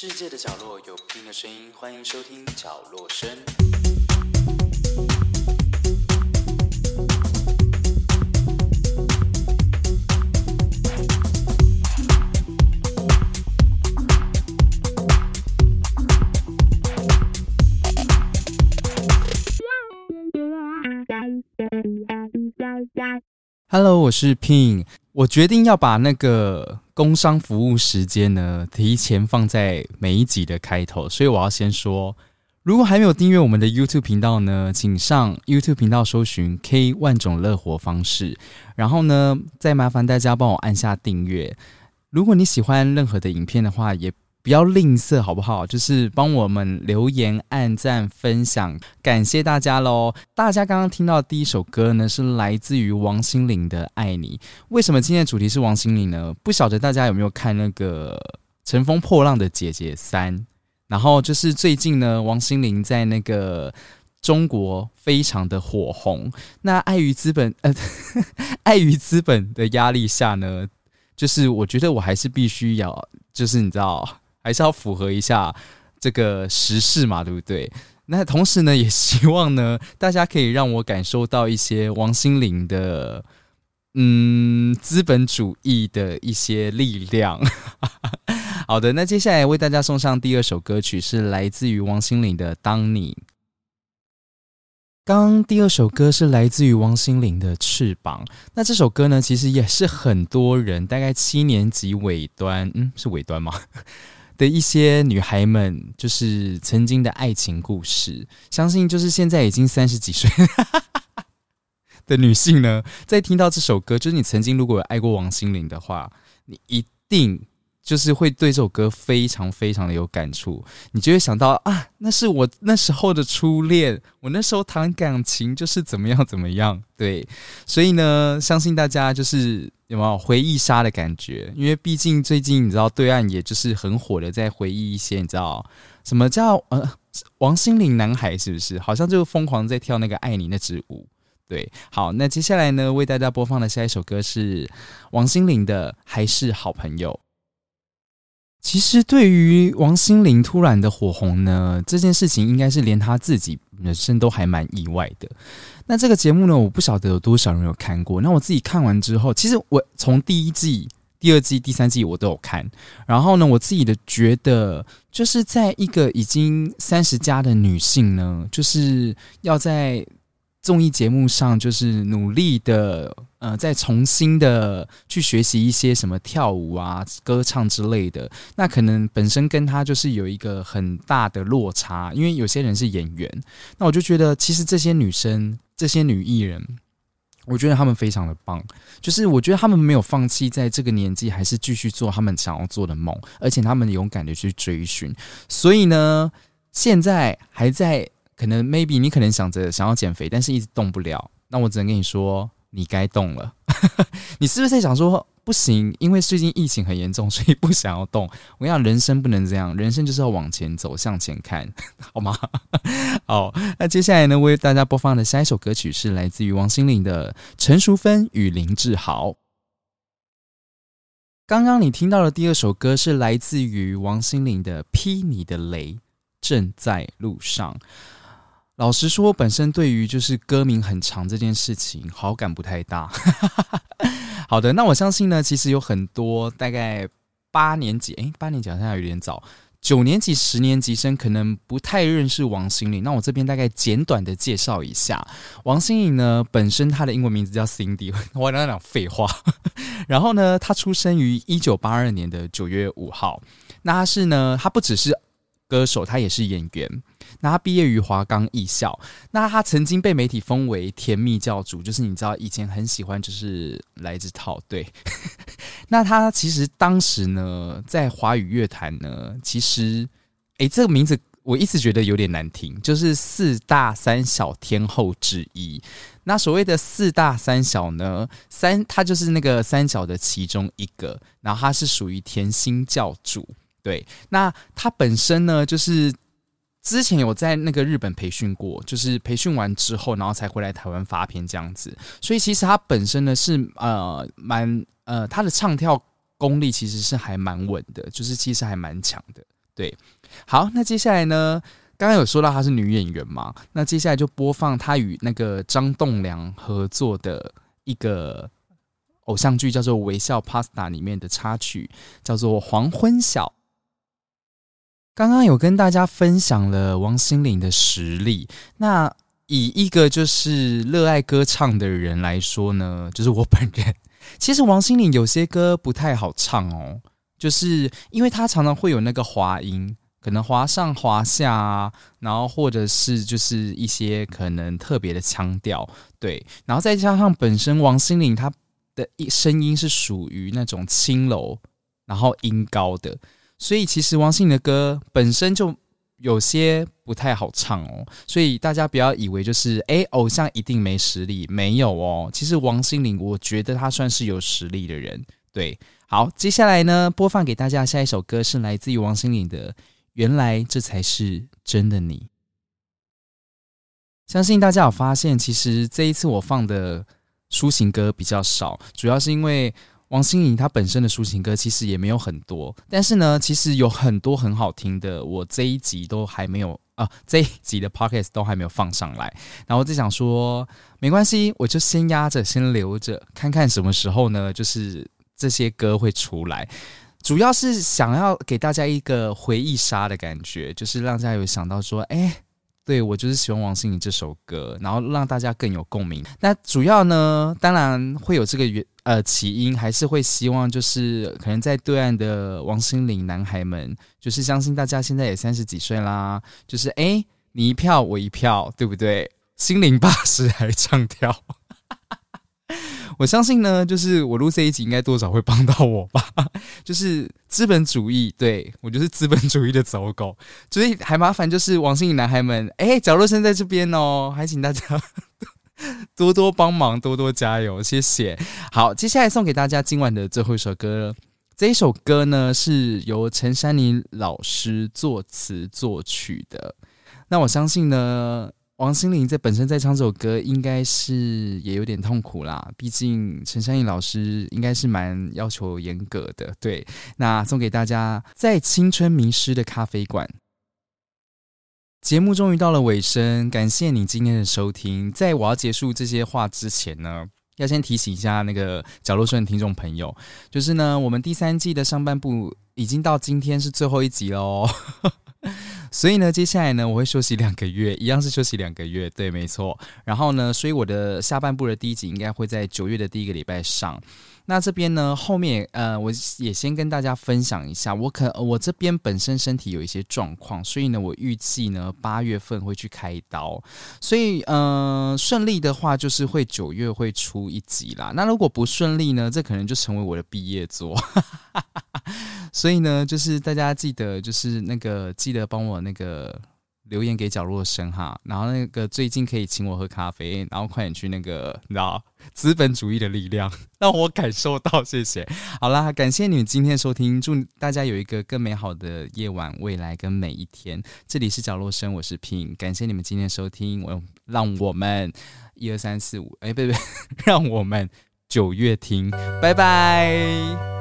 世界的角落有不同的声音，欢迎收听角落声。Hello，我是 Pin。我决定要把那个工商服务时间呢提前放在每一集的开头，所以我要先说，如果还没有订阅我们的 YouTube 频道呢，请上 YouTube 频道搜寻 K 万种乐活方式，然后呢，再麻烦大家帮我按下订阅。如果你喜欢任何的影片的话，也不要吝啬，好不好？就是帮我们留言、按赞、分享，感谢大家喽！大家刚刚听到的第一首歌呢，是来自于王心凌的《爱你》。为什么今天的主题是王心凌呢？不晓得大家有没有看那个《乘风破浪的姐姐三》？然后就是最近呢，王心凌在那个中国非常的火红。那碍于资本，呃，碍于资本的压力下呢，就是我觉得我还是必须要，就是你知道。还是要符合一下这个时事嘛，对不对？那同时呢，也希望呢，大家可以让我感受到一些王心凌的，嗯，资本主义的一些力量。好的，那接下来为大家送上第二首歌曲，是来自于王心凌的《当你》。刚第二首歌是来自于王心凌的《翅膀》，那这首歌呢，其实也是很多人大概七年级尾端，嗯，是尾端吗？的一些女孩们，就是曾经的爱情故事。相信就是现在已经三十几岁 的女性呢，在听到这首歌，就是你曾经如果有爱过王心凌的话，你一定。就是会对这首歌非常非常的有感触，你就会想到啊，那是我那时候的初恋，我那时候谈感情就是怎么样怎么样，对，所以呢，相信大家就是有没有回忆杀的感觉？因为毕竟最近你知道对岸也就是很火的在回忆一些，你知道什么叫呃王心凌男孩是不是？好像就疯狂在跳那个爱你那支舞，对，好，那接下来呢，为大家播放的下一首歌是王心凌的《还是好朋友》。其实，对于王心凌突然的火红呢，这件事情应该是连她自己人生都还蛮意外的。那这个节目呢，我不晓得有多少人有看过。那我自己看完之后，其实我从第一季、第二季、第三季我都有看。然后呢，我自己的觉得，就是在一个已经三十加的女性呢，就是要在。综艺节目上就是努力的，呃，再重新的去学习一些什么跳舞啊、歌唱之类的。那可能本身跟他就是有一个很大的落差，因为有些人是演员。那我就觉得，其实这些女生、这些女艺人，我觉得她们非常的棒。就是我觉得她们没有放弃，在这个年纪还是继续做他们想要做的梦，而且她们勇敢的去追寻。所以呢，现在还在。可能 maybe 你可能想着想要减肥，但是一直动不了。那我只能跟你说，你该动了。你是不是在想说不行？因为最近疫情很严重，所以不想要动。我跟你讲，人生不能这样，人生就是要往前走，向前看，好吗？好，那接下来呢，为大家播放的下一首歌曲是来自于王心凌的《陈淑芬与林志豪》。刚刚你听到的第二首歌是来自于王心凌的《劈你的雷》，正在路上。老实说，本身对于就是歌名很长这件事情好感不太大。好的，那我相信呢，其实有很多大概八年级，诶，八年级好像有点早，九年级、十年级生可能不太认识王心凌。那我这边大概简短的介绍一下，王心凌呢，本身她的英文名字叫 Cindy，我刚刚讲废话。然后呢，她出生于一九八二年的九月五号。那她是呢，她不只是歌手，他也是演员。那他毕业于华冈艺校，那他曾经被媒体封为甜蜜教主，就是你知道以前很喜欢就是来自套对。那他其实当时呢，在华语乐坛呢，其实诶，这个名字我一直觉得有点难听，就是四大三小天后之一。那所谓的四大三小呢，三他就是那个三小的其中一个，然后他是属于甜心教主。对，那他本身呢，就是。之前有在那个日本培训过，就是培训完之后，然后才回来台湾发片这样子。所以其实他本身呢是呃蛮呃他的唱跳功力其实是还蛮稳的，就是其实还蛮强的。对，好，那接下来呢？刚刚有说到她是女演员嘛？那接下来就播放她与那个张栋梁合作的一个偶像剧，叫做《微笑 Pasta》里面的插曲，叫做《黄昏晓》。刚刚有跟大家分享了王心凌的实力，那以一个就是热爱歌唱的人来说呢，就是我本人。其实王心凌有些歌不太好唱哦，就是因为她常常会有那个滑音。可能滑上滑下啊，然后或者是就是一些可能特别的腔调，对，然后再加上本身王心凌她的一声音是属于那种轻柔，然后音高的，所以其实王心凌的歌本身就有些不太好唱哦，所以大家不要以为就是哎偶像一定没实力，没有哦，其实王心凌我觉得她算是有实力的人，对，好，接下来呢播放给大家下一首歌是来自于王心凌的。原来这才是真的你。相信大家有发现，其实这一次我放的抒情歌比较少，主要是因为王心凌她本身的抒情歌其实也没有很多。但是呢，其实有很多很好听的，我这一集都还没有啊，这一集的 pockets 都还没有放上来。然后我就想说，没关系，我就先压着，先留着，看看什么时候呢，就是这些歌会出来。主要是想要给大家一个回忆杀的感觉，就是让大家有想到说，哎，对我就是喜欢王心凌这首歌，然后让大家更有共鸣。那主要呢，当然会有这个原呃起因，还是会希望就是可能在对岸的王心凌男孩们，就是相信大家现在也三十几岁啦，就是哎，你一票我一票，对不对？心灵 八十还唱跳。我相信呢，就是我录这一集应该多少会帮到我吧。就是资本主义，对我就是资本主义的走狗，所以还麻烦就是王心凌男孩们，哎，角落生在这边哦，还请大家 多多帮忙，多多加油，谢谢。好，接下来送给大家今晚的最后一首歌，这一首歌呢是由陈珊妮老师作词作曲的，那我相信呢。王心凌在本身在唱这首歌，应该是也有点痛苦啦。毕竟陈珊妮老师应该是蛮要求严格的。对，那送给大家，在青春迷失的咖啡馆。节目终于到了尾声，感谢你今天的收听。在我要结束这些话之前呢，要先提醒一下那个角落村的听众朋友，就是呢，我们第三季的上半部已经到今天是最后一集喽。所以呢，接下来呢，我会休息两个月，一样是休息两个月，对，没错。然后呢，所以我的下半部的第一集应该会在九月的第一个礼拜上。那这边呢，后面呃，我也先跟大家分享一下，我可我这边本身身体有一些状况，所以呢，我预计呢八月份会去开刀，所以嗯，顺利的话就是会九月会出一集啦。那如果不顺利呢，这可能就成为我的毕业作。所以呢，就是大家记得，就是那个记得帮我那个。留言给角落生哈，然后那个最近可以请我喝咖啡，然后快点去那个，你知道资本主义的力量让我感受到，谢谢。好啦，感谢你们今天收听，祝大家有一个更美好的夜晚、未来跟每一天。这里是角落生，我是平感谢你们今天收听，我让我们一二三四五，哎，不对不对，让我们九月听，拜拜。